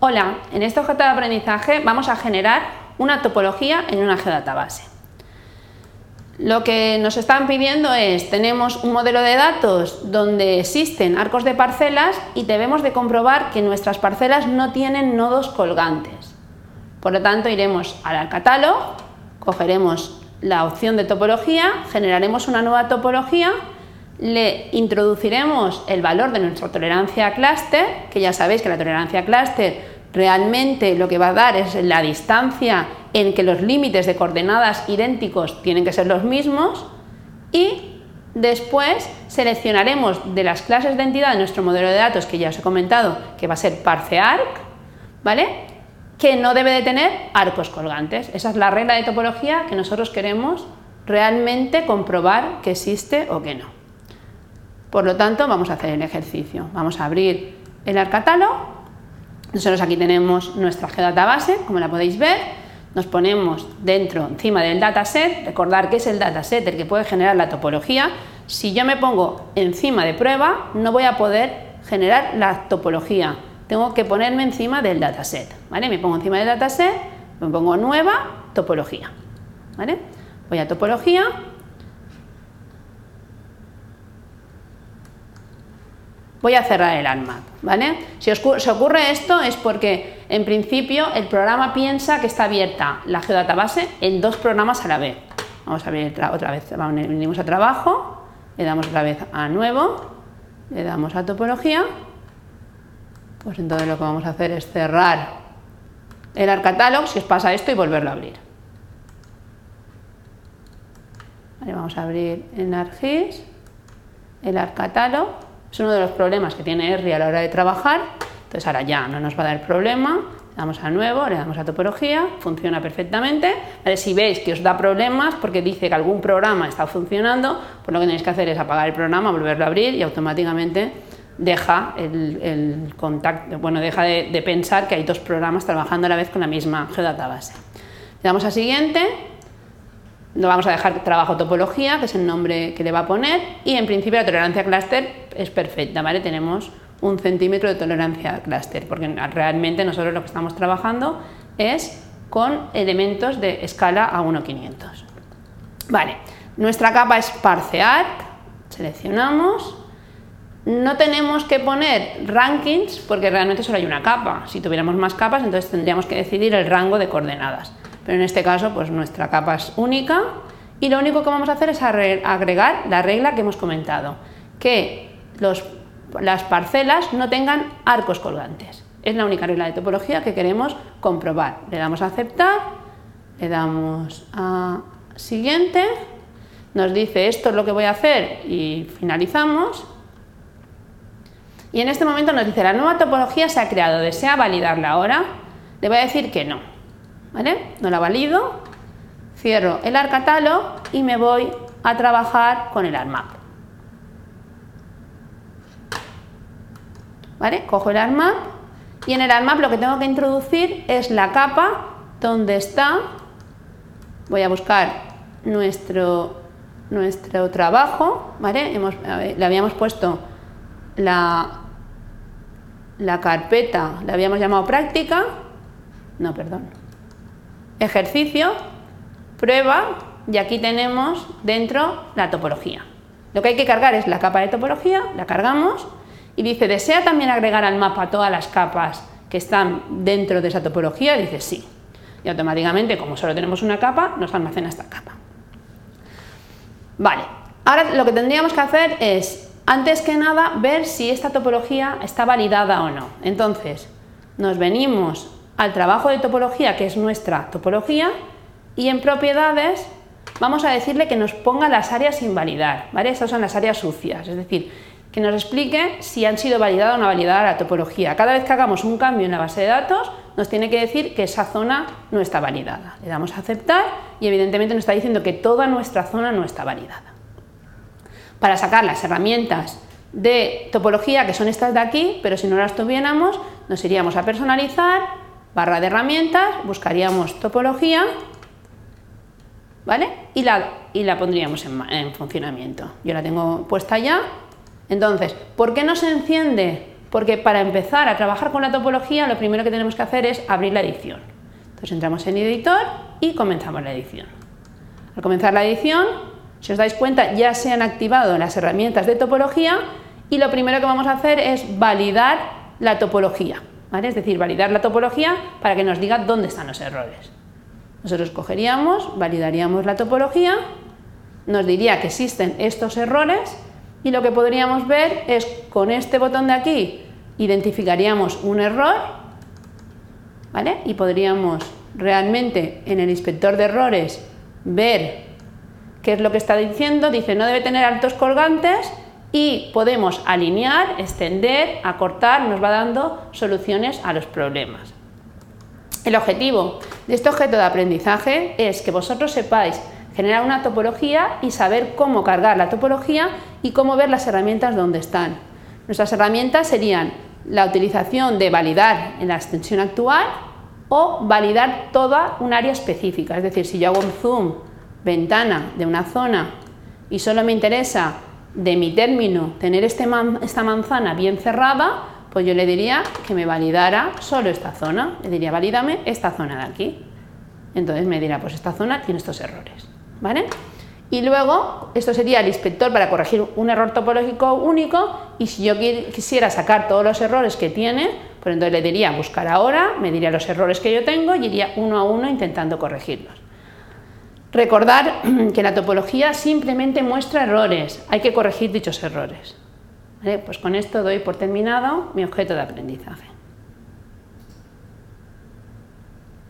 Hola, en este objeto de aprendizaje vamos a generar una topología en una geodatabase. Lo que nos están pidiendo es, tenemos un modelo de datos donde existen arcos de parcelas y debemos de comprobar que nuestras parcelas no tienen nodos colgantes. Por lo tanto, iremos al catálogo, cogeremos la opción de topología, generaremos una nueva topología le introduciremos el valor de nuestra tolerancia clúster, que ya sabéis que la tolerancia clúster realmente lo que va a dar es la distancia en que los límites de coordenadas idénticos tienen que ser los mismos y después seleccionaremos de las clases de entidad de nuestro modelo de datos que ya os he comentado que va a ser parsearc, ¿vale? que no debe de tener arcos colgantes. Esa es la regla de topología que nosotros queremos realmente comprobar que existe o que no. Por lo tanto, vamos a hacer el ejercicio. Vamos a abrir el arcatálogo. Nosotros aquí tenemos nuestra geodatabase, como la podéis ver. Nos ponemos dentro, encima del dataset. Recordar que es el dataset el que puede generar la topología. Si yo me pongo encima de prueba, no voy a poder generar la topología. Tengo que ponerme encima del dataset. ¿vale? Me pongo encima del dataset, me pongo nueva, topología. ¿vale? Voy a topología voy a cerrar el ANMAP, ¿vale? Si os, ocurre esto es porque en principio el programa piensa que está abierta la geodatabase en dos programas a la vez. Vamos a abrir otra vez, venimos a trabajo, le damos otra vez a nuevo, le damos a topología, pues entonces lo que vamos a hacer es cerrar el arcatálogo si os pasa esto y volverlo a abrir. vamos a abrir en ArcGIS el arcatálogo es uno de los problemas que tiene ERRI a la hora de trabajar, entonces ahora ya no nos va a dar problema, le damos a nuevo, le damos a topología, funciona perfectamente. si veis que os da problemas porque dice que algún programa está funcionando, pues lo que tenéis que hacer es apagar el programa, volverlo a abrir y automáticamente deja el, contacto, bueno, deja de, de, pensar que hay dos programas trabajando a la vez con la misma geodatabase. Le damos a siguiente no vamos a dejar trabajo topología, que es el nombre que le va a poner, y en principio la tolerancia clúster es perfecta, ¿vale? Tenemos un centímetro de tolerancia clúster, porque realmente nosotros lo que estamos trabajando es con elementos de escala a 1.500. Vale, nuestra capa es parsear, seleccionamos, no tenemos que poner rankings porque realmente solo hay una capa. Si tuviéramos más capas, entonces tendríamos que decidir el rango de coordenadas pero en este caso pues nuestra capa es única y lo único que vamos a hacer es agregar la regla que hemos comentado, que las parcelas no tengan arcos colgantes. Es la única regla de topología que queremos comprobar. Le damos a aceptar, le damos a siguiente, nos dice esto es lo que voy a hacer y finalizamos. Y en este momento nos dice la nueva topología se ha creado, ¿desea validarla ahora? Le voy a decir que no. ¿Vale? No la valido, cierro el arcatálogo y me voy a trabajar con el ARMAP. ¿Vale? Cojo el ARMAP y en el ARMAP lo que tengo que introducir es la capa donde está, voy a buscar nuestro, nuestro trabajo, ¿vale? le habíamos puesto la, la carpeta, le habíamos llamado práctica, no, perdón, ejercicio, prueba y aquí tenemos dentro la topología. Lo que hay que cargar es la capa de topología, la cargamos y dice, ¿desea también agregar al mapa todas las capas que están dentro de esa topología? dice sí. Y automáticamente, como solo tenemos una capa, nos almacena esta capa. Vale, ahora lo que tendríamos que hacer es, antes que nada, ver si esta topología está validada o no. Entonces, nos venimos al trabajo de topología, que es nuestra topología, y en propiedades vamos a decirle que nos ponga las áreas sin validar, ¿vale? Estas son las áreas sucias, es decir, que nos explique si han sido validada o no validada la topología. Cada vez que hagamos un cambio en la base de datos, nos tiene que decir que esa zona no está validada. Le damos a aceptar y evidentemente nos está diciendo que toda nuestra zona no está validada. Para sacar las herramientas de topología, que son estas de aquí, pero si no las tuviéramos, nos iríamos a personalizar, barra de herramientas, buscaríamos topología, ¿vale? Y la, y la pondríamos en, funcionamiento. Yo la tengo puesta ya. Entonces, ¿por qué no se enciende Porque para empezar a trabajar con la topología, lo primero que tenemos que hacer es abrir la edición. Entonces entramos en editor y comenzamos la edición. Al comenzar la edición, si os dais cuenta, ya se han activado las herramientas de topología y lo primero que vamos a hacer es validar la topología. Es decir, validar la topología para que nos diga dónde están los errores. Nosotros cogeríamos, validaríamos la topología, nos diría que existen estos errores y lo que podríamos ver es con este botón de aquí identificaríamos un error ¿vale? y podríamos realmente en el inspector de errores ver qué es lo que está diciendo. Dice no debe tener altos colgantes y podemos alinear, extender, acortar, nos va dando soluciones a los problemas. El objetivo de este objeto de aprendizaje es que vosotros sepáis generar una topología y saber cómo cargar la topología y cómo ver las herramientas donde están. Nuestras herramientas serían la utilización de validar en la extensión actual o validar toda un área específica. Es decir, si yo hago un zoom, ventana de una zona y solo me interesa de mi término tener este esta manzana bien cerrada, pues yo le diría que me validara solo esta zona. Le diría, valídame esta zona de aquí. Entonces me dirá, pues esta zona tiene estos errores. ¿Vale? Y luego, esto sería el inspector para corregir un error topológico único y si yo quisiera sacar todos los errores que tiene, pues entonces le diría buscar ahora, me diría los errores que yo tengo y iría uno a uno intentando corregirlos. Recordar que la topología simplemente muestra errores, hay que corregir dichos errores. Pues con esto doy por terminado mi objeto de aprendizaje.